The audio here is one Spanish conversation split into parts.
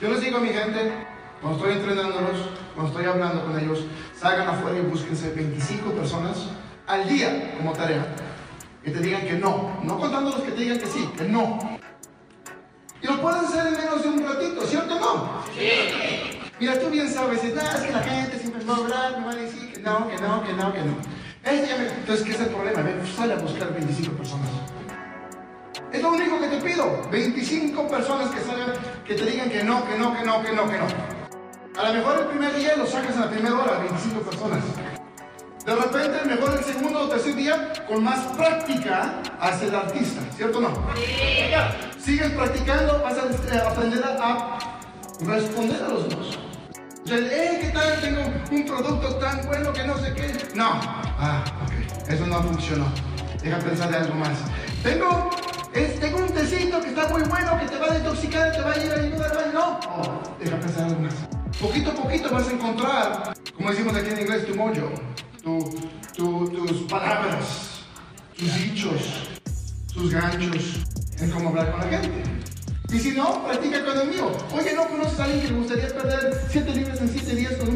Yo les digo a mi gente, cuando estoy entrenándolos, cuando estoy hablando con ellos, salgan afuera y búsquense 25 personas al día como tarea que te digan que no, no contando los que te digan que sí, que no. Y lo pueden hacer en menos de un ratito, ¿cierto o no? Sí. Mira, tú bien sabes, es que la gente siempre va a hablar, me va a decir que no, que no, que no, que no. Entonces, ¿qué es el problema? Ven, sale a buscar 25 personas. Lo único que te pido. 25 personas que salgan, que te digan que no, que no, que no, que no, que no. A lo mejor el primer día lo sacas en la primera hora, 25 personas. De repente, mejor el segundo o tercer día, con más práctica, hace el artista, ¿cierto o no? Sí. Sigues practicando, vas a eh, aprender a responder a los dos. Eh, ¿qué tal? Tengo un producto tan bueno que no sé qué. No. Ah, ok. Eso no funcionó. Deja pensar de algo más. Tengo bueno, que te va a va a ayudar, no. Oh, deja pensar algo más. Poquito a poquito vas a encontrar, como decimos aquí en inglés, tu mojo, tus palabras, tus dichos, tus ganchos, en cómo hablar con la gente. Y si no, practica con el mío. Oye, ¿no conoces a alguien que le gustaría perder 7 libras en 7 días con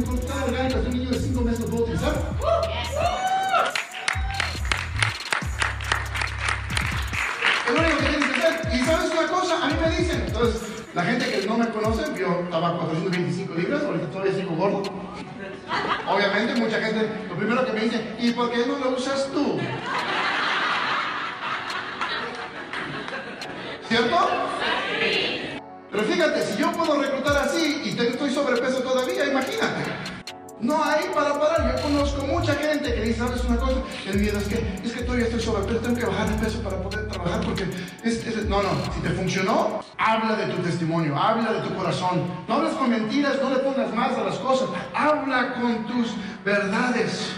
Entonces, la gente que no me conoce, yo estaba 425 libras, ahorita todavía sigo gordo. Obviamente, mucha gente, lo primero que me dice, ¿y por qué no lo usas tú? ¿Cierto? Pero fíjate, si yo puedo reclutar así y estoy sobrepeso todavía, imagínate. No hay para parar. Yo conozco mucha gente que dice, ¿sabes una cosa? El miedo es que, es que todavía estoy sobrepeso, tengo que bajar de peso para poder trabajar porque es, No, no, si te funcionó, habla de tu testimonio, habla de tu corazón. No hables con mentiras, no le pongas más a las cosas. Habla con tus verdades.